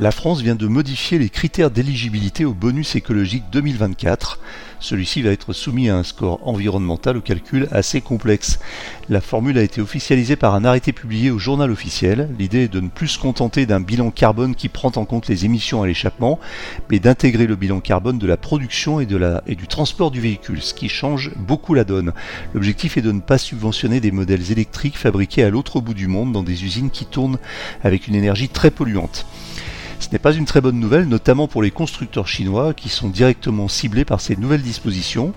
La France vient de modifier les critères d'éligibilité au bonus écologique 2024. Celui-ci va être soumis à un score environnemental au calcul assez complexe. La formule a été officialisée par un arrêté publié au journal officiel. L'idée est de ne plus se contenter d'un bilan carbone qui prend en compte les émissions à l'échappement, mais d'intégrer le bilan carbone de la production et, et du transport du véhicule, ce qui change beaucoup la donne. L'objectif est de ne pas subventionner des modèles électriques fabriqués à l'autre bout du monde dans des usines qui tournent avec une énergie très polluante. Ce n'est pas une très bonne nouvelle, notamment pour les constructeurs chinois qui sont directement ciblés par ces nouvelles dispositions.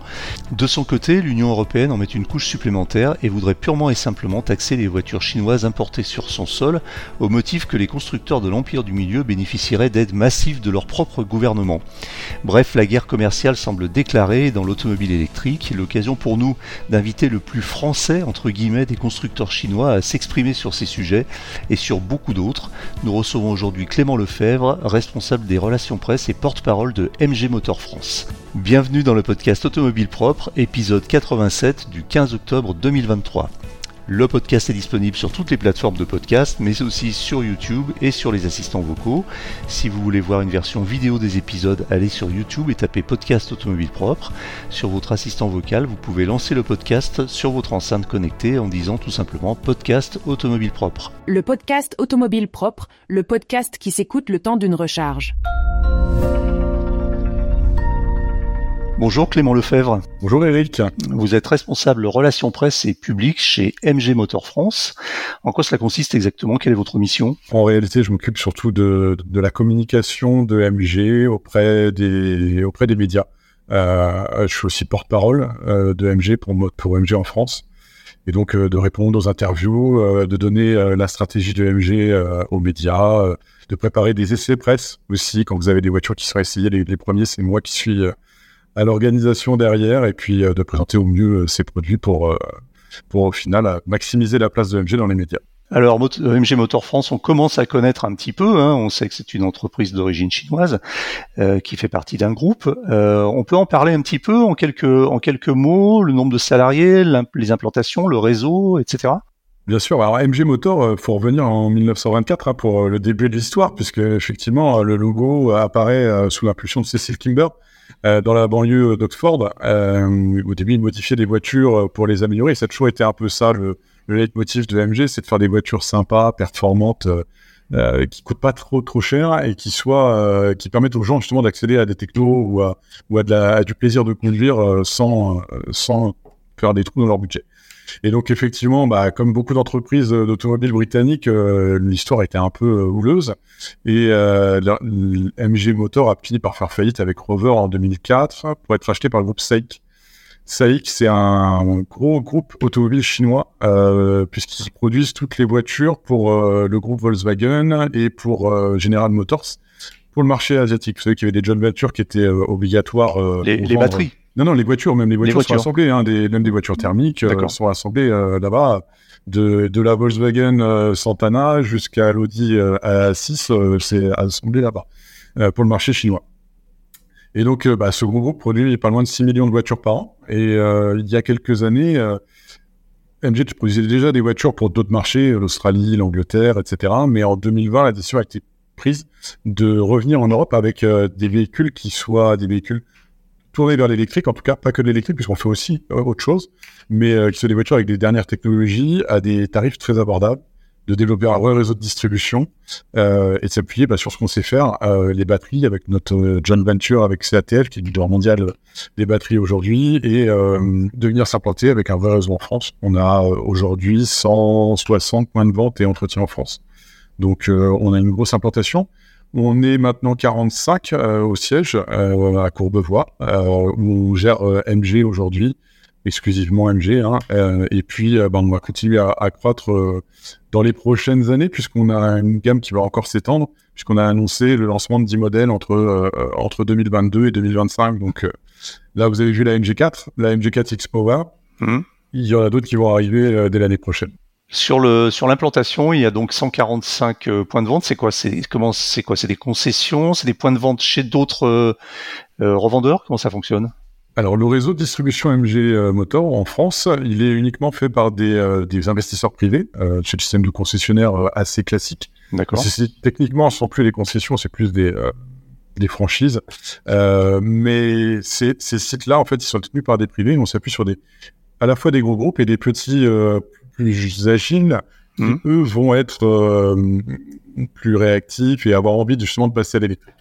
De son côté, l'Union européenne en met une couche supplémentaire et voudrait purement et simplement taxer les voitures chinoises importées sur son sol au motif que les constructeurs de l'Empire du Milieu bénéficieraient d'aides massives de leur propre gouvernement. Bref, la guerre commerciale semble déclarée dans l'automobile électrique, l'occasion pour nous d'inviter le plus français entre guillemets des constructeurs chinois à s'exprimer sur ces sujets et sur beaucoup d'autres. Nous recevons aujourd'hui Clément Lefebvre responsable des relations presse et porte-parole de MG Motor France. Bienvenue dans le podcast Automobile Propre, épisode 87 du 15 octobre 2023. Le podcast est disponible sur toutes les plateformes de podcast, mais aussi sur YouTube et sur les assistants vocaux. Si vous voulez voir une version vidéo des épisodes, allez sur YouTube et tapez podcast automobile propre. Sur votre assistant vocal, vous pouvez lancer le podcast sur votre enceinte connectée en disant tout simplement podcast automobile propre. Le podcast automobile propre, le podcast qui s'écoute le temps d'une recharge. Bonjour Clément Lefebvre. Bonjour Eric. Vous êtes responsable relations presse et public chez MG Motor France. En quoi cela consiste exactement? Quelle est votre mission? En réalité, je m'occupe surtout de, de, la communication de MG auprès des, auprès des médias. Euh, je suis aussi porte-parole euh, de MG pour, pour MG en France. Et donc euh, de répondre aux interviews, euh, de donner euh, la stratégie de MG aux médias, de préparer des essais presse aussi. Quand vous avez des voitures qui sont essayées, les, les premiers, c'est moi qui suis à l'organisation derrière et puis euh, de présenter au mieux ses euh, produits pour, euh, pour au final maximiser la place de MG dans les médias. Alors MG Motor France, on commence à connaître un petit peu. Hein. on sait que c'est une entreprise d'origine chinoise euh, qui fait partie d'un groupe. Euh, on peut en parler un petit peu en quelques en quelques mots, le nombre de salariés, les implantations, le réseau, etc. Bien sûr. Alors MG Motor, faut revenir en 1924 hein, pour le début de l'histoire, puisque effectivement le logo apparaît sous l'impulsion de Cecil Kimber, euh, dans la banlieue d'Oxford. Euh, au début, ils modifiaient des voitures pour les améliorer. Ça a toujours été un peu ça, le, le leitmotiv de MG, c'est de faire des voitures sympas, performantes, euh, qui coûtent pas trop trop cher et qui soient, euh, qui permettent aux gens justement d'accéder à des technos ou à, ou à, de la, à du plaisir de conduire euh, sans, sans faire des trous dans leur budget. Et donc effectivement, bah, comme beaucoup d'entreprises d'automobiles britanniques, euh, l'histoire était un peu euh, houleuse. Et euh, MG Motor a fini par faire faillite avec Rover en 2004 pour être acheté par le groupe SAIC. SAIC, c'est un gros groupe automobile chinois euh, puisqu'ils produisent toutes les voitures pour euh, le groupe Volkswagen et pour euh, General Motors pour le marché asiatique. Vous savez qu'il y avait des joint ventures qui étaient obligatoires. les, les batteries. Non, non, les voitures, même les voitures, sont assemblées, hein, des, même des voitures thermiques euh, sont assemblées euh, là-bas. De, de la Volkswagen euh, Santana jusqu'à l'Audi A6, c'est assemblé là-bas pour le marché chinois. Et donc, bah, ce gros groupe produit pas loin de 6 millions de voitures par an. Et il y a quelques années, MG produisait déjà des voitures pour d'autres marchés, l'Australie, l'Angleterre, etc. Mais en 2020, la décision a été prise de revenir en Europe avec des véhicules qui soient des véhicules tourner vers l'électrique, en tout cas, pas que de l'électrique, puisqu'on fait aussi euh, autre chose, mais euh, qui sont des voitures avec des dernières technologies à des tarifs très abordables, de développer un vrai réseau de distribution euh, et de s'appuyer bah, sur ce qu'on sait faire, euh, les batteries avec notre euh, joint venture avec CATL, qui est le leader mondial des batteries aujourd'hui, et de venir s'implanter avec un vrai réseau en France. On a aujourd'hui 160 points de vente et entretien en France. Donc on a une grosse implantation. On est maintenant 45 euh, au siège euh, à Courbevoie, euh, où on gère MG aujourd'hui, exclusivement MG. Hein, et puis, ben, on va continuer à, à croître dans les prochaines années, puisqu'on a une gamme qui va encore s'étendre, puisqu'on a annoncé le lancement de 10 modèles entre, entre 2022 et 2025. Donc là, vous avez vu la MG4, la MG4 X-Power. Mmh. Il y en a d'autres qui vont arriver dès l'année prochaine. Sur le sur l'implantation, il y a donc 145 euh, points de vente. C'est quoi? C'est comment C'est quoi? C'est des concessions? C'est des points de vente chez d'autres euh, euh, revendeurs? Comment ça fonctionne? Alors le réseau de distribution MG Motor en France, il est uniquement fait par des, des investisseurs privés, euh, chez le système de concessionnaire assez classique. D'accord. Techniquement, ce sont plus des concessions, c'est plus des, des franchises. Euh, mais ces, ces sites-là, en fait, ils sont tenus par des privés. On s'appuie sur des, à la fois des gros groupes et des petits euh, plus agiles qui, mmh. eux, vont être euh, plus réactifs et avoir envie justement de passer à l'électrique.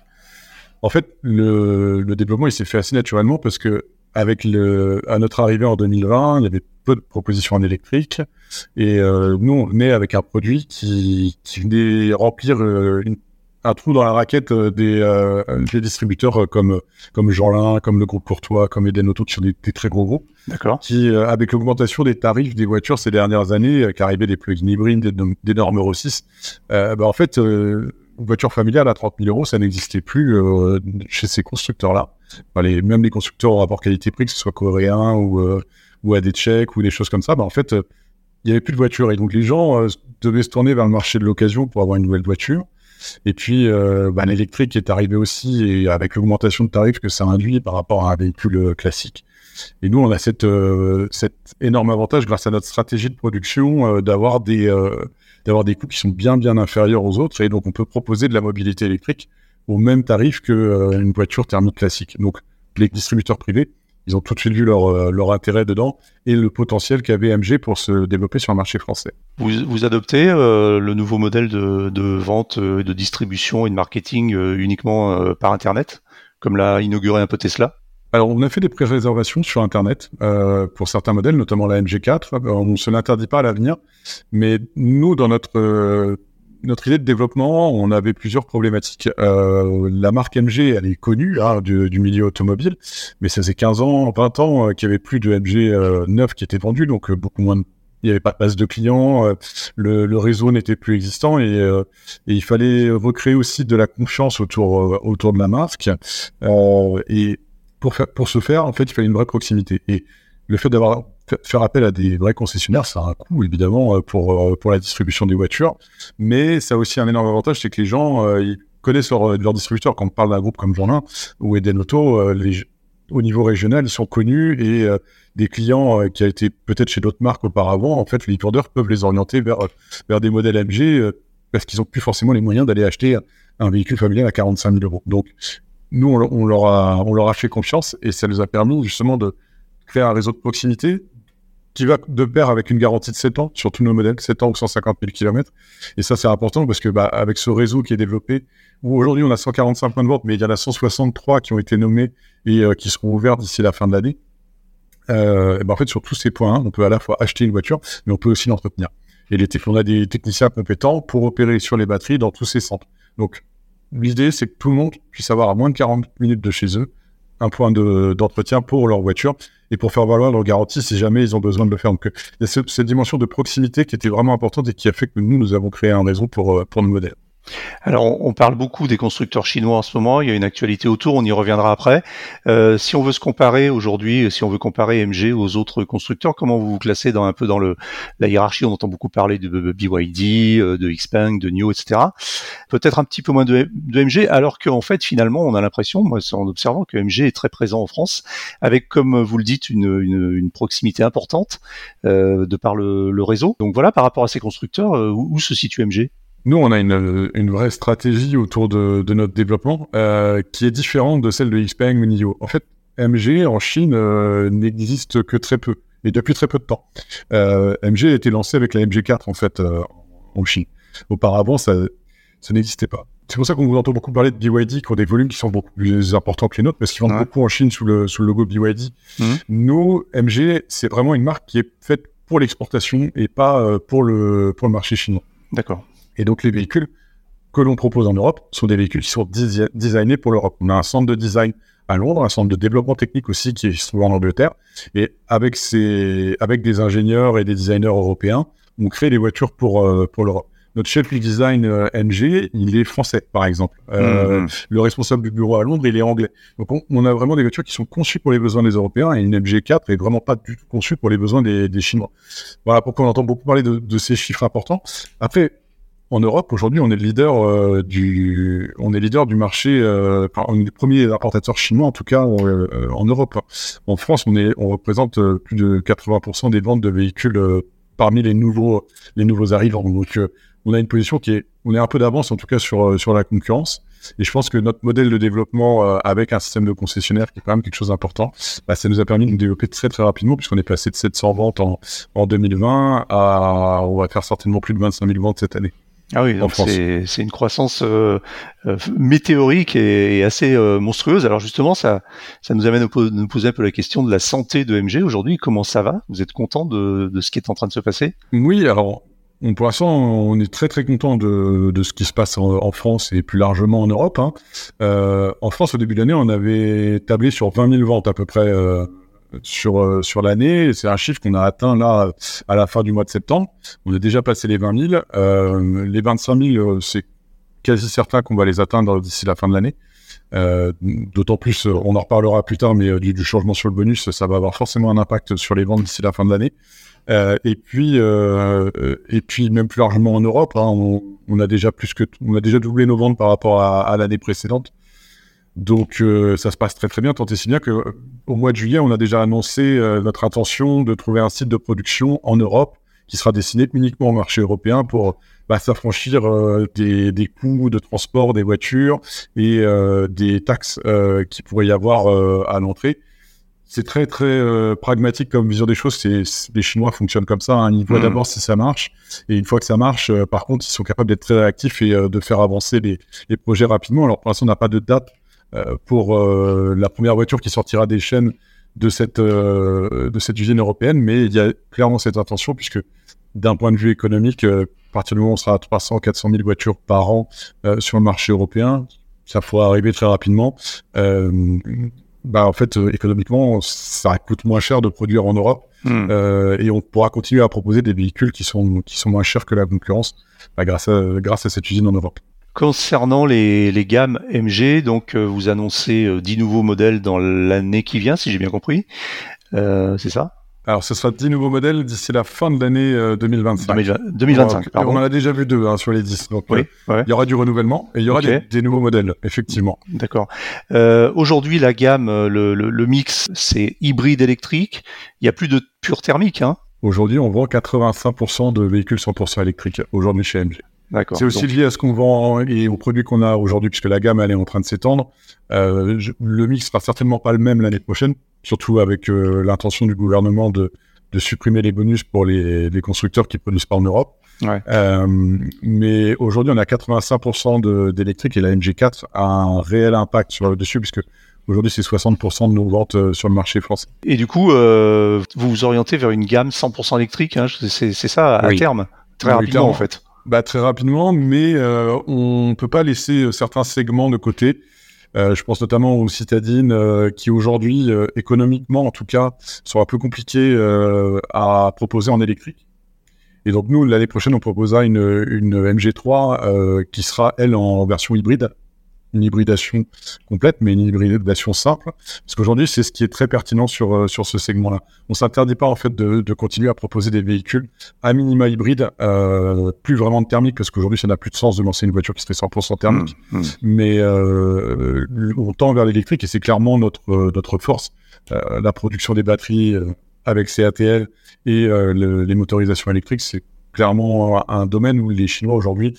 En fait, le, le développement, il s'est fait assez naturellement parce que avec le, à notre arrivée en 2020, il y avait peu de propositions en électrique et euh, nous, on venait avec un produit qui, qui venait remplir euh, une un trou dans la raquette euh, des, euh, des distributeurs euh, comme comme Jeanlin, comme le groupe Courtois, comme Eden Auto, qui sont des, très gros groupes. D'accord. Qui, avec l'augmentation des tarifs des voitures ces dernières années, euh, qu'arrivaient des plug-in hybrides, des, normes Euro 6, bah, en fait, une voiture familiale à 30 000 euros, ça n'existait plus chez ces constructeurs-là. les, même les constructeurs au rapport qualité-prix, que ce soit coréen ou ou à des Tchèques ou des choses comme ça, bah, en fait, il n'y avait plus de voitures. Et donc, les gens devaient se tourner vers le marché de l'occasion pour avoir une nouvelle voiture. Et puis, euh, bah, l'électrique est arrivé aussi, et avec l'augmentation de tarifs que ça induit par rapport à un véhicule euh, classique. Et nous, on a cette, euh, cet énorme avantage, grâce à notre stratégie de production, d'avoir des, des coûts qui sont bien, bien inférieurs aux autres. Et donc, on peut proposer de la mobilité électrique au même tarif qu'une voiture thermique classique. Donc, les distributeurs privés ils ont tout de suite vu leur, euh, leur intérêt dedans et le potentiel qu'avait MG pour se développer sur le marché français. Vous, vous adoptez euh, le nouveau modèle de, de vente, euh, de distribution et de marketing uniquement par Internet, comme l'a inauguré un peu Tesla? Alors, on a fait des pré-réservations sur Internet euh, pour certains modèles, notamment la MG4. On ne se l'interdit pas à l'avenir, mais nous, dans notre notre idée de développement, on avait plusieurs problématiques. Euh, la marque MG, elle est connue hein, du, du, milieu automobile, mais ça faisait 15 ans, 20 ans euh, qu'il n'y avait plus de MG euh, neuf qui était vendu, donc euh, beaucoup moins de il n'y avait pas de base de clients, euh, le, le, réseau n'était plus existant et, et, il fallait recréer aussi de la confiance autour autour de la marque. et pour faire pour ce faire, en fait, il fallait une vraie proximité. Et le fait d'avoir faire appel à des vrais concessionnaires, ça a un coût évidemment euh, pour euh, pour la distribution des voitures, mais ça a aussi un énorme avantage, c'est que les gens euh, connaissent leur, leur distributeur. Quand on parle d'un groupe comme Jeanlin ou Eden Auto, les, au niveau régional, ils sont connus et des clients qui a été peut-être chez d'autres marques auparavant, en fait, les tourdeurs peuvent les orienter vers vers des modèles MG parce qu'ils ont plus forcément les moyens d'aller acheter un véhicule familial à 45 000 euros. Donc nous, on, on, leur a on leur a fait confiance et ça nous a permis justement de créer un réseau de proximité qui va de pair avec une garantie de 7 ans sur tous nos modèles, 7 ans ou 150 000 km. Et ça, c'est important parce que bah, avec ce réseau qui est développé, où aujourd'hui on a 145 points de vente, mais il y en a 163 qui ont été nommés et euh, qui seront ouverts d'ici la fin de l'année. Euh, ben en fait, sur tous ces points, on peut à la fois acheter une voiture, mais on peut aussi l'entretenir. Et les on a des techniciens compétents pour opérer sur les batteries dans tous ces centres. Donc, l'idée, c'est que tout le monde puisse avoir à moins de 40 minutes de chez eux un point d'entretien pour leur voiture et pour faire valoir leur garantie si jamais ils ont besoin de le faire. Donc, il y a cette, cette dimension de proximité qui était vraiment importante et qui a fait que nous, nous avons créé un réseau pour, euh, pour nos modèles. Alors, on parle beaucoup des constructeurs chinois en ce moment. Il y a une actualité autour. On y reviendra après. Euh, si on veut se comparer aujourd'hui, si on veut comparer MG aux autres constructeurs, comment vous vous classez dans un peu dans le la hiérarchie? On entend beaucoup parler de BYD, euh, de Xpeng, de NIO, etc. Peut-être un petit peu moins de, MG, alors qu'en fait, finalement, on a l'impression, moi, en observant que MG est très présent en France, avec, comme vous le dites, une, proximité importante euh, de par le, réseau. Donc voilà, par rapport à ces constructeurs, où se situe MG nous, on a une, une vraie stratégie autour de, de notre développement euh, qui est différente de celle de Xpeng ou NIO. En fait, MG en Chine euh, n'existe que très peu et depuis très peu de temps. Euh, MG a été lancé avec la MG4 en fait en Chine. Auparavant, ça, ça n'existait pas. C'est pour ça qu'on vous entend beaucoup parler de BYD qui ont des volumes qui sont beaucoup plus importants que les nôtres parce qu'ils vendent beaucoup en Chine sous le, sous le logo BYD. Mmh. Nous, MG, c'est vraiment une marque qui est faite pour l'exportation et pas pour le, pour le marché chinois. D'accord. Et donc, les véhicules que l'on propose en Europe sont des véhicules qui sont designés pour l'Europe. On a un centre de design à Londres, un centre de développement technique aussi qui se trouve en Angleterre. Et avec, ces, avec des ingénieurs et des designers européens, on crée des voitures pour, euh, pour l'Europe. Notre chef du design euh, NG, il est français, par exemple. Euh, mmh. Le responsable du bureau à Londres, il est anglais. Donc, on, on, a vraiment des voitures qui sont conçues pour les besoins des Européens et une MG4 est vraiment pas du tout conçue pour les besoins des, des Chinois. Voilà pourquoi on entend beaucoup parler de, de ces chiffres importants. Après, en Europe, aujourd'hui, on est le leader euh, du, on est leader du marché, euh, on est les premiers importateurs chinois, en tout cas euh, en Europe. En France, on est, on représente euh, plus de 80% des ventes de véhicules euh, parmi les nouveaux, les nouveaux arrivants. Donc, on a une position qui est, on est un peu d'avance en tout cas sur sur la concurrence. Et je pense que notre modèle de développement avec un système de concessionnaire qui est quand même quelque chose d'important, bah, ça nous a permis de nous développer très très rapidement puisqu'on est passé de 700 ventes en, en 2020 à on va faire certainement plus de 25 000 ventes cette année. Ah oui, donc c'est une croissance euh, euh, météorique et, assez euh, monstrueuse. Alors justement, ça, ça nous amène à nous poser un peu la question de la santé de MG aujourd'hui. Comment ça va? Vous êtes content de, de, ce qui est en train de se passer? Oui, alors pour l'instant, on est très très content de, de ce qui se passe en, France et plus largement en Europe. Hein. en France, au début de l'année, on avait tablé sur 20 000 ventes à peu près sur, euh, sur l'année. C'est un chiffre qu'on a atteint là à la fin du mois de septembre. On a déjà passé les 20 000. Euh, les 25 000, euh, c'est quasi certain qu'on va les atteindre d'ici la fin de l'année. D'autant plus, on en reparlera plus tard, mais du, changement sur le bonus, ça va avoir forcément un impact sur les ventes d'ici la fin de l'année. Et puis, même plus largement en Europe, hein, on, a déjà doublé nos ventes par rapport à l'année précédente. Donc euh, ça se passe très très bien, tant et si bien que euh, au mois de juillet, on a déjà annoncé euh, notre intention de trouver un site de production en Europe qui sera destiné uniquement au marché européen pour bah, s'affranchir des, des, coûts de transport des voitures et des taxes qui pourrait y avoir à l'entrée. C'est très très pragmatique comme vision des choses. C'est les Chinois fonctionnent comme ça. Hein. Ils voient mmh. d'abord si ça marche et une fois que ça marche, par contre, ils sont capables d'être très réactifs et de faire avancer les, les projets rapidement. Alors pour l'instant, on n'a pas de date euh, pour euh, la première voiture qui sortira des chaînes de cette, euh, de cette usine européenne, mais il y a clairement cette intention, puisque d'un point de vue économique, à partir du moment où on sera à 300, 400 000 voitures par an sur le marché européen, ça pourra arriver très rapidement. bah en fait, économiquement, ça coûte moins cher de produire en Europe hmm. et on pourra continuer à proposer des véhicules qui sont, qui sont moins chers que la concurrence bah, grâce, à, grâce à cette usine en Europe. Concernant les, les, gammes MG, donc euh, vous annoncez euh, 10 nouveaux modèles dans l'année qui vient, si j'ai bien compris. Euh, c'est ça? Alors, ce sera 10 nouveaux modèles d'ici la fin de l'année 2025. 2025, on, on en a déjà vu deux hein, sur les 10. Donc, oui, il y aura du renouvellement et il y aura des, des, nouveaux modèles, effectivement. D'accord. Aujourd'hui, la gamme, le, le, le mix, c'est hybride électrique. Il n'y a plus de pure thermique. Hein? Aujourd'hui, on vend 85% de véhicules 100% électriques, aujourd'hui chez MG. C'est aussi lié à ce qu'on vend et aux produits qu'on a aujourd'hui, puisque la gamme elle est en train de s'étendre. Euh, le mix sera certainement pas le même l'année prochaine, surtout avec euh, l'intention du gouvernement de, de, supprimer les bonus pour les, les, constructeurs qui produisent pas en Europe. Ouais. Euh, mais aujourd'hui, on a 85% d'électrique et la MG4 a un réel impact sur le dessus, puisque Aujourd'hui, c'est 60% de nos ventes euh, sur le marché français. Et du coup, euh, vous vous orientez vers une gamme 100% électrique, hein, c'est ça à terme, très rapidement en fait bah, Très rapidement, mais euh, on peut pas laisser euh, certains segments de côté. Euh, je pense notamment aux citadines euh, qui aujourd'hui, euh, économiquement en tout cas, sont un peu compliquées à proposer en électrique. Et donc nous, l'année prochaine, on proposera une, une MG3 qui sera, elle, en version hybride une hybridation complète, mais une hybridation simple. Parce qu'aujourd'hui, c'est ce qui est très pertinent sur, euh, sur ce segment-là. On s'interdit pas, en fait, de, de, continuer à proposer des véhicules à minima hybrides, euh, plus vraiment de thermique, parce qu'aujourd'hui, ça n'a plus de sens de lancer une voiture qui serait 100% thermique. Mmh, mmh. Mais euh, on tend vers l'électrique et c'est clairement notre, euh, notre force. Euh, la production des batteries avec CATL et le, les motorisations électriques, c'est clairement un domaine où les Chinois aujourd'hui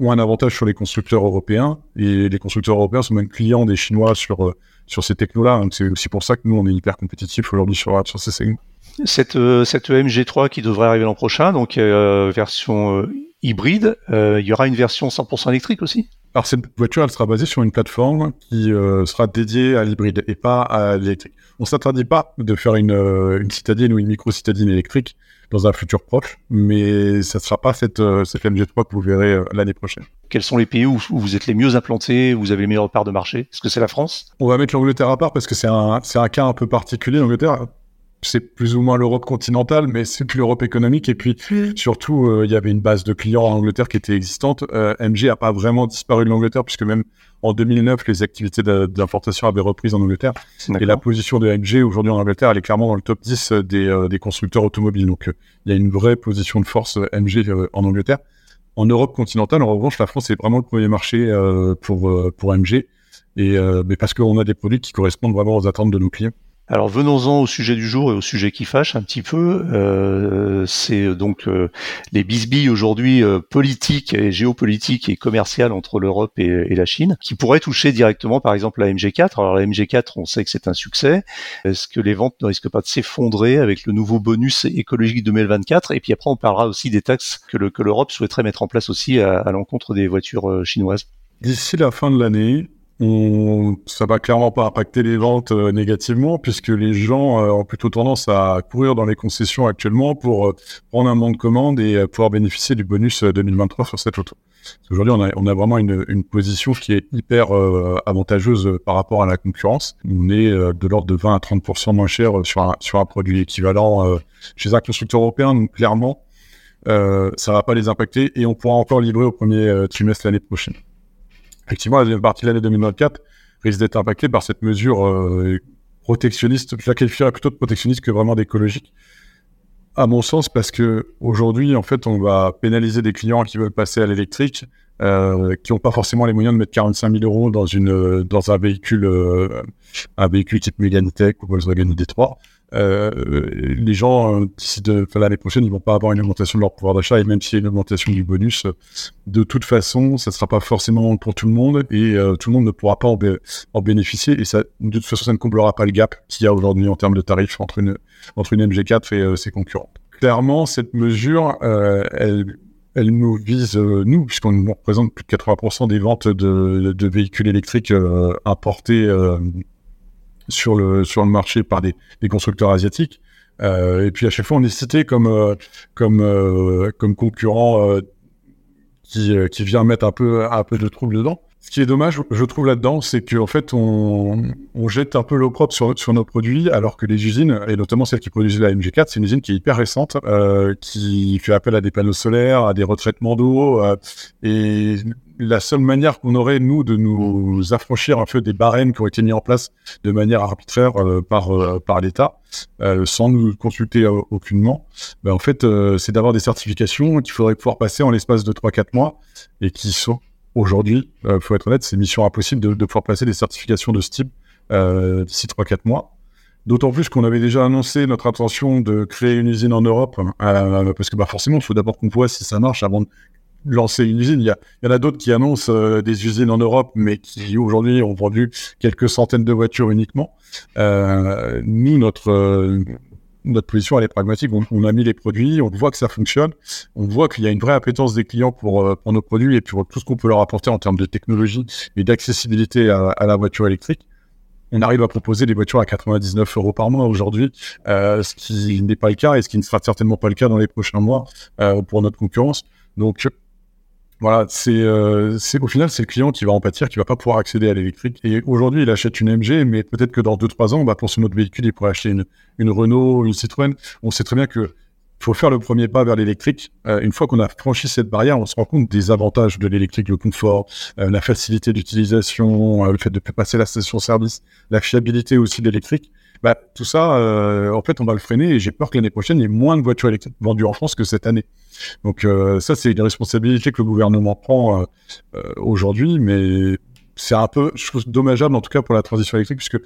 ont un avantage sur les constructeurs européens et les constructeurs européens sont même clients des Chinois sur euh, sur ces technos-là. Donc c'est aussi pour ça que nous on est hyper compétitifs aujourd'hui sur sur ces segments. Cette euh, cette MG3 qui devrait arriver l'an prochain, donc euh, version hybride, il y aura une version 100% électrique aussi? Alors cette voiture, elle sera basée sur une plateforme qui sera dédiée à l'hybride et pas à l'électrique. On s'interdit pas de faire une, une citadine ou une micro-citadine électrique dans un futur proche, mais ça ne sera pas cette, euh, cette MG3 que vous verrez euh, l'année prochaine. Quels sont les pays où, vous êtes les mieux implantés, où vous avez les meilleures parts de marché? Est-ce que c'est la France? On va mettre l'Angleterre à part parce que c'est un, c'est un cas un peu particulier. L'Angleterre, c'est plus ou moins l'Europe continentale, mais c'est plus l'Europe économique. Et puis, surtout, euh, il y avait une base de clients en Angleterre qui était existante. Euh, MG a pas vraiment disparu de l'Angleterre, puisque même en 2009, les activités d'importation avaient repris en Angleterre. Et la position de MG aujourd'hui en Angleterre, elle est clairement dans le top 10 des, euh, des constructeurs automobiles. Donc, il y a une vraie position de force MG en Angleterre. En Europe continentale, en revanche, la France est vraiment le premier marché pour, pour MG. Et, mais parce qu'on a des produits qui correspondent vraiment aux attentes de nos clients. Alors venons-en au sujet du jour et au sujet qui fâche un petit peu. Euh, c'est donc euh, les bisbilles aujourd'hui euh, politiques et géopolitiques et commerciales entre l'Europe et, la Chine, qui pourraient toucher directement par exemple la MG4. Alors la MG4, on sait que c'est un succès. Est-ce que les ventes ne risquent pas de s'effondrer avec le nouveau bonus écologique 2024 Et puis après, on parlera aussi des taxes que l'Europe souhaiterait mettre en place aussi à, à l'encontre des voitures chinoises. D'ici la fin de l'année, on, ça va clairement pas impacter les ventes euh, négativement puisque les gens euh, ont plutôt tendance à courir dans les concessions actuellement pour euh, prendre un monde de commande et pouvoir bénéficier du bonus 2023 sur cette auto. Aujourd'hui, on a, on a vraiment une, une, position qui est hyper avantageuse par rapport à la concurrence. On est de l'ordre de 20 à 30% moins cher sur un, sur un produit équivalent chez un constructeur européen. Donc clairement, euh, ça va pas les impacter et on pourra encore livrer au premier trimestre l'année prochaine effectivement, la deuxième partie de l'année 2024 risque d'être impactée par cette mesure euh, protectionniste. Je la qualifierais plutôt de protectionniste que vraiment d'écologique. À mon sens, parce que aujourd'hui, en fait, on va pénaliser des clients qui veulent passer à l'électrique, euh, qui n'ont pas forcément les moyens de mettre 45 000 euros dans une dans un véhicule euh, un véhicule type Megane Tech ou Volkswagen ID3 euh, les gens, euh, d'ici l'année prochaine, ils vont pas avoir une augmentation de leur pouvoir d'achat, et même s'il y a une augmentation du bonus, de toute façon, ça sera pas forcément pour tout le monde, et euh, tout le monde ne pourra pas en, bénéficier, et de toute façon, ça ne comblera pas le gap qu'il y a aujourd'hui en termes de tarifs entre une, entre une MG4 et ses concurrents. Clairement, cette mesure, elle, nous vise, nous, puisqu'on représente plus de 80% des ventes de véhicules électriques importés sur le, sur le marché par des, des constructeurs asiatiques. Euh, et puis à chaque fois, on est cité comme, euh, comme, euh, comme concurrent euh, qui, qui vient mettre un peu, un peu de trouble dedans. Ce qui est dommage, je trouve là-dedans, c'est qu'en fait, on, on, jette un peu l'opprobre sur, sur nos produits, alors que les usines, et notamment celle qui produisait la MG4, c'est une usine qui est hyper récente, euh, qui fait appel à des panneaux solaires, à des retraitements d'eau, euh, et la seule manière qu'on aurait, nous, de nous affranchir un peu des barèmes qui ont été mis en place de manière arbitraire euh, par, euh, par l'État, euh, sans nous consulter aucunement, ben, en fait, c'est d'avoir des certifications qu'il faudrait pouvoir passer en l'espace de 3-4 mois et qui sont aujourd'hui, il faut être honnête, c'est mission impossible de, pouvoir passer des certifications de ce type d'ici 3-4 mois. D'autant plus qu'on avait déjà annoncé notre intention de créer une usine en Europe, parce que bah, forcément, il faut d'abord qu'on voit si ça marche avant de lancer une usine. Il y, en a d'autres qui annoncent euh, des usines en Europe, mais qui aujourd'hui ont vendu quelques centaines de voitures uniquement. Euh, nous, notre euh, notre position elle est pragmatique. On, a mis les produits, on voit que ça fonctionne, on voit qu'il y a une vraie appétence des clients pour, pour nos produits et pour tout ce qu'on peut leur apporter en termes de technologie et d'accessibilité à, la voiture électrique on arrive à proposer des voitures à 99 euros par mois aujourd'hui, ce qui n'est pas le cas et ce qui ne sera certainement pas le cas dans les prochains mois pour notre concurrence. Donc, voilà, c'est euh, au final c'est le client qui va en pâtir, qui va pas pouvoir accéder à l'électrique. Et aujourd'hui, il achète une MG, mais peut-être que dans 2-3 ans, bah, pour son autre véhicule, il pourrait acheter une, une Renault, une Citroën. On sait très bien que faut faire le premier pas vers l'électrique. Euh, une fois qu'on a franchi cette barrière, on se rend compte des avantages de l'électrique, le confort, euh, la facilité d'utilisation, euh, le fait de passer la station-service, la fiabilité aussi de l'électrique. Bah, tout ça, euh, en fait, on va le freiner et j'ai peur que l'année prochaine, il y ait moins de voitures électriques vendues en France que cette année. Donc euh, ça, c'est une responsabilité que le gouvernement prend euh, aujourd'hui, mais c'est un peu, je trouve, dommageable en tout cas pour la transition électrique, puisque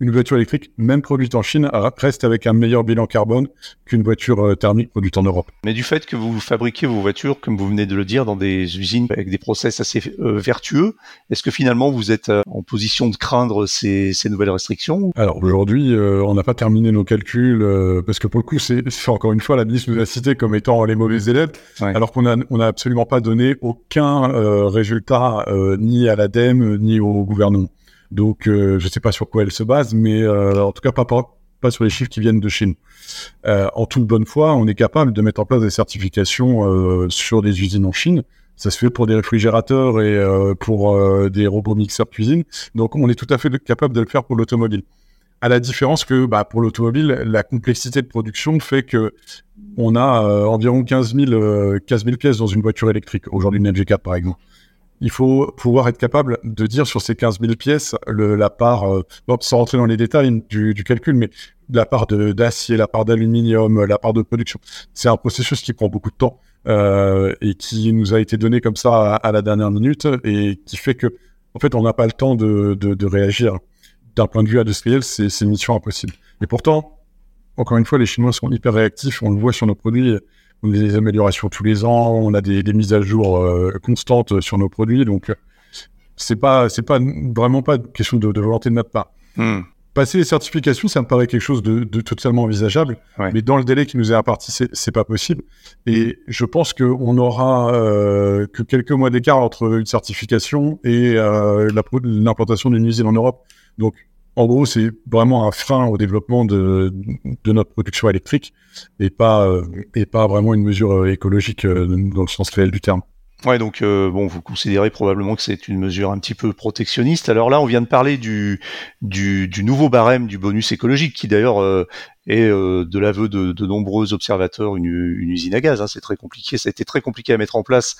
une voiture électrique, même produite en Chine, reste avec un meilleur bilan carbone qu'une voiture euh, thermique produite en Europe. Mais du fait que vous fabriquez vos voitures, comme vous venez de le dire, dans des usines avec des process assez euh, vertueux, est-ce que finalement vous êtes euh, en position de craindre ces, ces nouvelles restrictions? Alors aujourd'hui, on n'a pas terminé nos calculs parce que pour le coup, c'est encore une fois la ministre nous a cité comme étant les mauvais élèves, alors qu'on a on a absolument pas donné aucun résultat ni à l'ADEME ni au gouvernement. Donc, euh, je ne sais pas sur quoi elle se base, mais euh, en tout cas, pas, sur les chiffres qui viennent de Chine. Euh, en toute bonne foi, on est capable de mettre en place des certifications sur des usines en Chine. Ça se fait pour des réfrigérateurs et pour des robots mixeurs cuisine. Donc, on est tout à fait capable de le faire pour l'automobile. À la différence que bah, pour l'automobile, la complexité de production fait que on a environ 15 000, 15 000 pièces dans une voiture électrique. Aujourd'hui, une MG4 par exemple il faut pouvoir être capable de dire sur ces 15 000 pièces le, la part, euh, sans rentrer dans les détails du, du calcul, mais la part d'acier, la part d'aluminium, la part de production. C'est un processus qui prend beaucoup de temps euh, et qui nous a été donné comme ça à, la dernière minute et qui fait que, en fait, on n'a pas le temps de, de, de réagir. d'un point de vue industriel, c'est une mission impossible. Et pourtant, encore une fois, les Chinois sont hyper réactifs. On le voit sur nos produits. On a des améliorations tous les ans. On a des, mises à jour euh, constantes sur nos produits. Donc, c'est pas, c'est pas vraiment pas une question de, volonté de notre part. Hmm. Passer les certifications, ça me paraît quelque chose de, totalement envisageable, mais dans le délai qui nous est imparti, c'est, c'est pas possible. Et je pense qu'on aura euh, que quelques mois d'écart entre une certification et euh, l'implantation d'une usine en Europe. Donc, en gros, c'est vraiment un frein au développement de, notre production électrique et pas, euh, et pas vraiment une mesure écologique dans le sens réel du terme. Ouais, donc euh, bon, vous considérez probablement que c'est une mesure un petit peu protectionniste. Alors là, on vient de parler du, du, du nouveau barème du bonus écologique, qui d'ailleurs euh, et euh, de l'aveu de, nombreux observateurs une, usine à gaz. Hein, c'est très compliqué, ça a été très compliqué à mettre en place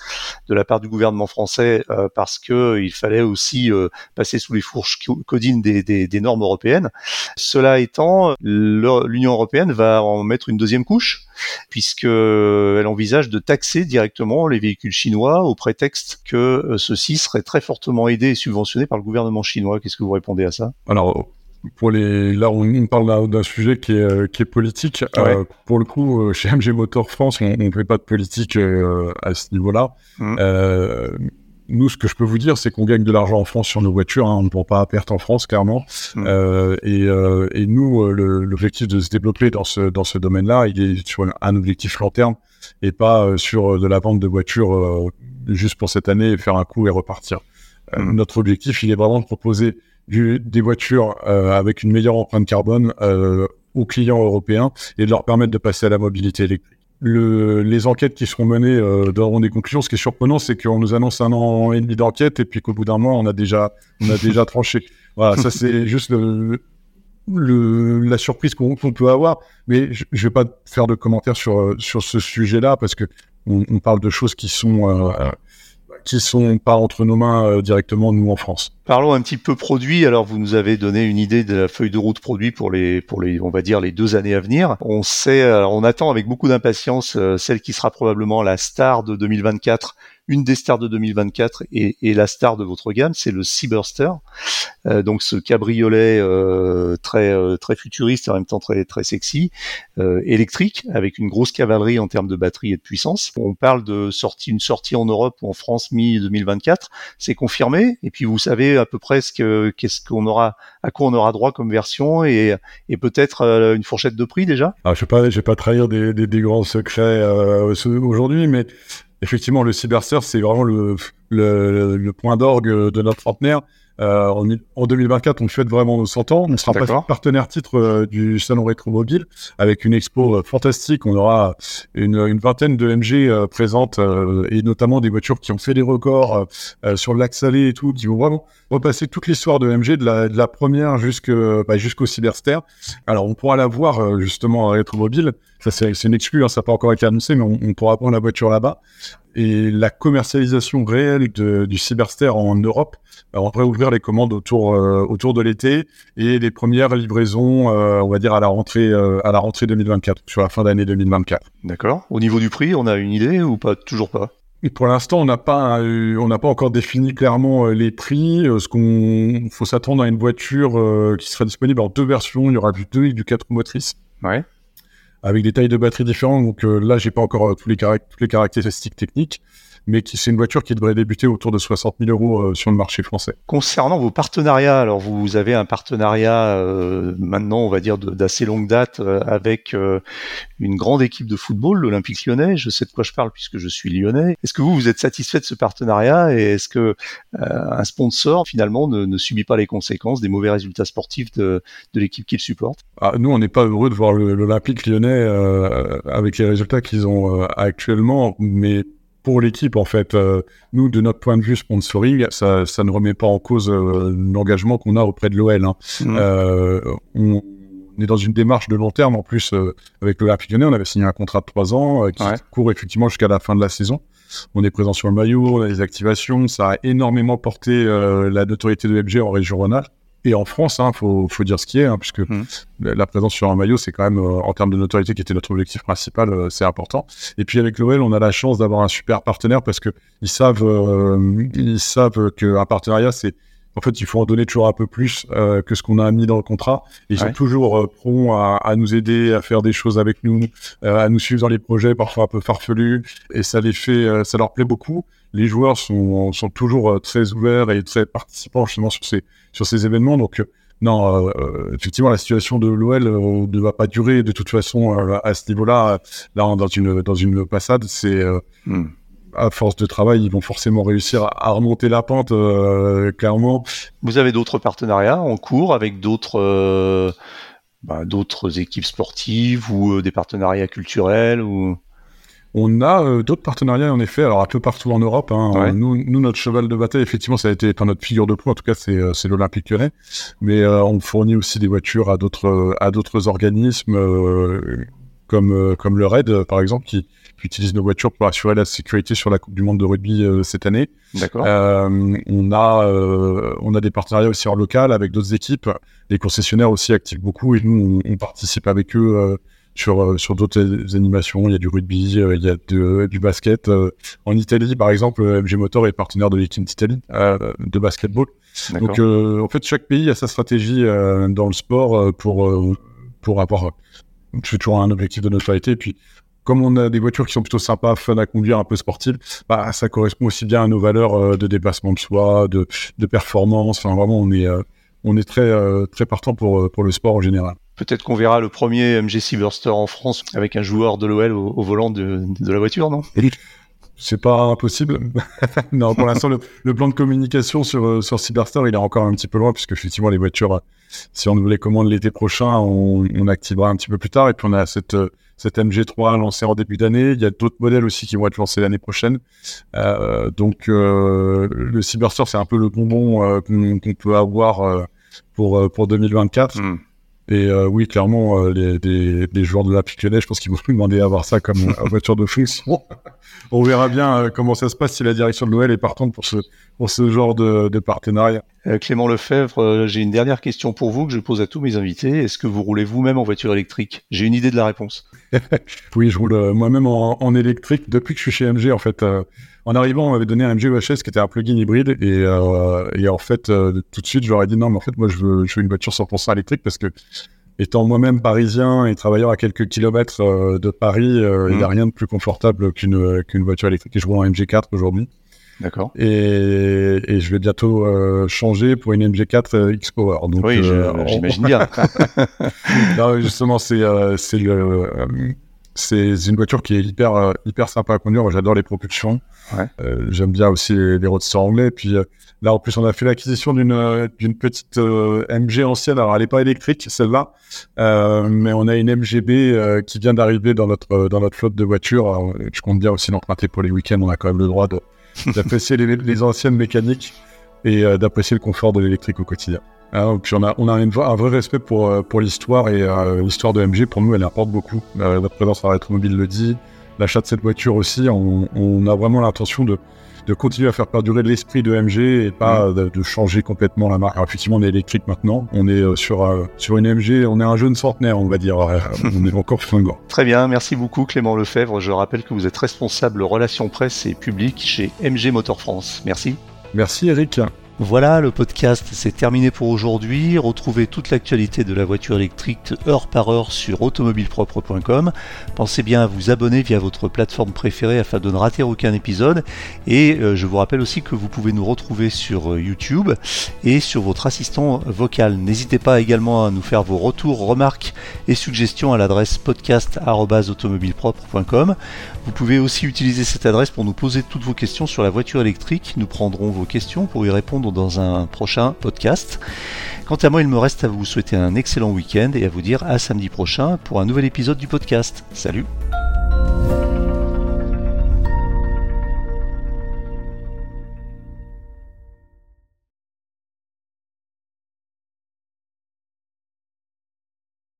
de la part du gouvernement français euh, parce que il fallait aussi euh, passer sous les fourches codines des, normes européennes. Cela étant, l'Union européenne va en mettre une deuxième couche puisque elle envisage de taxer directement les véhicules chinois au prétexte que ceux-ci seraient très fortement aidés et subventionnés par le gouvernement chinois. Qu'est-ce que vous répondez à ça? Pour les, là, on parle d'un sujet qui est, euh, qui est politique. Euh, pour le coup, euh, chez MG Motor France, on ne fait pas de politique à ce niveau-là. Mmh. nous, ce que je peux vous dire, c'est qu'on gagne de l'argent en France sur nos voitures. Hein, on ne prend pas à perte en France, clairement. Mmh. Et, et, nous, l'objectif de se développer dans ce, dans ce domaine-là, il est sur un objectif long terme et pas sur de la vente de voitures juste pour cette année et faire un coup et repartir. Mmh. Notre objectif, il est vraiment de proposer des voitures euh, avec une meilleure empreinte carbone euh, aux clients européens et de leur permettre de passer à la mobilité électrique. Le, les enquêtes qui seront menées euh, donneront des conclusions. Ce qui est surprenant, c'est qu'on nous annonce un an et demi d'enquête et puis qu'au bout d'un mois, on a déjà, on a déjà tranché. Voilà, ça c'est juste le, le, la surprise qu'on peut avoir. Mais je, je vais pas faire de commentaires sur sur ce sujet-là parce que on, on, parle de choses qui sont euh, qui sont pas entre nos mains euh, directement nous en France. Parlons un petit peu produit. Alors vous nous avez donné une idée de la feuille de route produit pour les pour les on va dire les deux années à venir. On sait euh, on attend avec beaucoup d'impatience euh, celle qui sera probablement la star de 2024 une des stars de 2024 et, la star de votre gamme, c'est le Cyberster. Euh, donc ce cabriolet euh, très euh, très futuriste et en même temps très très sexy, électrique avec une grosse cavalerie en termes de batterie et de puissance. On parle de sortie une sortie en Europe ou en France mi 2024, c'est confirmé. Et puis vous savez à peu près ce que qu'est-ce qu'on aura à quoi on aura droit comme version et, peut-être une fourchette de prix déjà? Ah, je je vais pas trahir des, des grands secrets aujourd'hui, mais effectivement, le Cyberster, c'est vraiment le, le, le point d'orgue de notre centenaire. Euh, en, 2024, on fête vraiment nos 100 ans. On sera partenaire titre euh, du salon rétromobile avec une expo euh, fantastique. On aura une, une vingtaine de MG euh, présentes et notamment des voitures qui ont fait des records sur le lac Salé et tout, qui vont vraiment repasser toute l'histoire de MG de la, de la première bah, jusqu'au Cyberster. Alors, on pourra la voir justement à rétromobile. Ça, c'est une exclue, hein, ça n'a pas encore été annoncé, mais on, on pourra prendre la voiture là-bas et la commercialisation réelle de, du Cyberster en Europe, euh, on devrait ouvrir les commandes autour euh, autour de l'été et les premières livraisons, euh, on va dire à la rentrée à la rentrée 2024, sur la fin d'année 2024. D'accord. Au niveau du prix, on a une idée ou pas Toujours pas? Et pour l'instant, on n'a pas, on n'a pas encore défini clairement les prix. Ce qu'on, faut s'attendre à une voiture qui sera disponible en deux versions. Il y aura du 2 et du 4 motrices. Ouais avec des tailles de batterie différentes. Donc euh, là, j'ai pas encore euh, tous toutes les caractéristiques techniques mais qui c'est une voiture qui devrait débuter autour de 60 000 euros euh, sur le marché français. Concernant vos partenariats, alors vous avez un partenariat euh, maintenant, on va dire d'assez longue date euh, avec une grande équipe de football, l'Olympique Lyonnais. Je sais de quoi je parle puisque je suis lyonnais. Est-ce que vous vous êtes satisfait de ce partenariat et est-ce que un sponsor finalement ne, ne, subit pas les conséquences des mauvais résultats sportifs de, de l'équipe qu'il supporte? Ah, Nous, on n'est pas heureux de voir l'Olympique Lyonnais avec les résultats qu'ils ont actuellement, mais pour l'équipe, en fait, euh, nous, de notre point de vue sponsoring, ça, ça ne remet pas en cause euh, l'engagement qu'on a auprès de l'OL. Hein. Mmh. Euh, on, est dans une démarche de long terme. En plus, avec le Lyonnais, on avait signé un contrat de trois ans qui court effectivement jusqu'à la fin de la saison. On est présent sur le maillot, on a des activations. Ça a énormément porté la notoriété de FG en région Rhône-Alpes et en France, il hein, faut, faut, dire ce qui est, hein, puisque mmh. la présence sur un maillot, c'est quand même, euh, en termes de notoriété, qui était notre objectif principal, euh, c'est important. Et puis avec l'OL, on a la chance d'avoir un super partenaire parce que ils savent, euh, ils savent qu'un partenariat, c'est en fait, il faut en donner toujours un peu plus euh, que ce qu'on a mis dans le contrat. ils sont toujours euh, à, à, nous aider, à faire des choses avec nous, euh, à nous suivre dans les projets parfois un peu farfelus. Et ça les fait, ça leur plaît beaucoup. Les joueurs sont, sont toujours très ouverts et très participants justement sur ces, sur ces événements. Donc, non, effectivement, la situation de l'OL ne va pas durer de toute façon à ce niveau-là. Là, dans une, dans une passade, c'est... Hmm à force de travail, ils vont forcément réussir à, remonter la pente, euh, clairement. Vous avez d'autres partenariats en cours avec d'autres euh, bah, d'autres équipes sportives ou euh, des partenariats culturels ou? On a d'autres partenariats en effet, alors un peu partout en Europe. Hein. Nous, nous, notre cheval de bataille, effectivement, ça a été enfin, notre figure de proue. En tout cas, c'est l'Olympique Lyonnais, mais on fournit aussi des voitures à d'autres à d'autres organismes comme comme le RAID, par exemple, qui qui utilisent nos voitures pour assurer la sécurité sur la Coupe du Monde de rugby euh, cette année. D'accord. Euh, on a euh, on a des partenariats aussi en local avec d'autres équipes. Les concessionnaires aussi activent beaucoup et nous on, participe avec eux sur sur d'autres animations. Il y a du rugby, il y a du basket. en Italie, par exemple, MG Motor est partenaire de l'équipe d'Italie de basketball. Donc en fait, chaque pays a sa stratégie dans le sport pour pour avoir toujours un objectif de notoriété. Et puis comme on a des voitures qui sont plutôt sympas, fun à conduire, un peu sportives, bah, ça correspond aussi bien à nos valeurs euh, de dépassement de soi, de, de performance. Enfin, vraiment, on est, euh, on est très, euh, très partant pour, pour le sport en général. Peut-être qu'on verra le premier MG Cyberster en France avec un joueur de l'OL au, volant de, de la voiture, non? C'est pas impossible. non, pour l'instant, le, plan de communication sur, sur Cyberstar, il est encore un petit peu loin, puisque effectivement, les voitures, si on nous les commande l'été prochain, on, on, activera un petit peu plus tard. Et puis, on a cette, cette MG3 lancée en début d'année. Il y a d'autres modèles aussi qui vont être lancés l'année prochaine. Euh, donc euh, le Cyberstore, c'est un peu le bonbon euh, qu'on peut avoir pour, pour 2024. Et euh, oui, clairement, euh, les, joueurs de la Lyonnais, je pense qu'ils vont nous demander à avoir ça comme euh, voiture de fonction. On verra bien comment ça se passe si la direction de l'OL est partante pour ce, pour ce genre de, de partenariat. Clément Lefebvre, j'ai une dernière question pour vous que je pose à tous mes invités. Est-ce que vous roulez vous-même en voiture électrique? J'ai une idée de la réponse. oui, je roule moi-même en, en, électrique depuis que je suis chez MG. En fait, en arrivant, on m'avait donné un MG EHS qui était un plug-in hybride et, euh, et en fait, euh, tout de suite, ai dit non, mais en fait, moi, je veux, je veux une voiture 100% électrique parce que étant moi-même parisien et travaillant à quelques kilomètres euh, de Paris, il n'y a mmh. rien de plus confortable qu'une qu'une voiture électrique. Et je roule en MG4 aujourd'hui. D'accord. Et, et, je vais bientôt changer pour une MG4 X-Power. Donc, oui, j'imagine bien. non, justement, c'est c'est le c'est une voiture qui est hyper, euh, hyper sympa à conduire. J'adore les propulsions. Euh, j'aime bien aussi les, les roadsters anglais. Et puis euh, là, en plus, on a fait l'acquisition d'une d'une petite MG ancienne. Alors, elle n'est pas électrique, celle-là, mais on a une MGB qui vient d'arriver dans notre dans notre flotte de voitures. je compte bien aussi l'emprunter pour les week-ends. On a quand même le droit d'apprécier les, anciennes mécaniques et d'apprécier le confort de l'électrique au quotidien. Puis on a, on a un vrai respect pour, euh, pour l'histoire et euh, l'histoire de MG, pour nous, elle importe beaucoup. Euh, notre présence à Rétromobile le dit, l'achat de cette voiture aussi, on a vraiment l'intention de, de continuer à faire perdurer l'esprit de MG et pas mm. de, changer complètement la marque. Alors, effectivement, on est électrique maintenant, on est sur, sur une MG, on est un jeune centenaire, on va dire, on est encore fringant. Très bien, merci beaucoup Clément Lefebvre. Je rappelle que vous êtes responsable relations presse et public chez MG Motor France. Merci. Merci Eric. Voilà, le podcast c'est terminé pour aujourd'hui. Retrouvez toute l'actualité de la voiture électrique heure par heure sur automobilepropre.com. Pensez bien à vous abonner via votre plateforme préférée afin de ne rater aucun épisode. Et euh, je vous rappelle aussi que vous pouvez nous retrouver sur euh, YouTube et sur votre assistant vocal. N'hésitez pas également à nous faire vos retours, remarques et suggestions à l'adresse podcast.automobilepropre.com. Vous pouvez aussi utiliser cette adresse pour nous poser toutes vos questions sur la voiture électrique. Nous prendrons vos questions pour y répondre dans un prochain podcast. Quant à moi, il me reste à vous souhaiter un excellent week-end et à vous dire à samedi prochain pour un nouvel épisode du podcast. Salut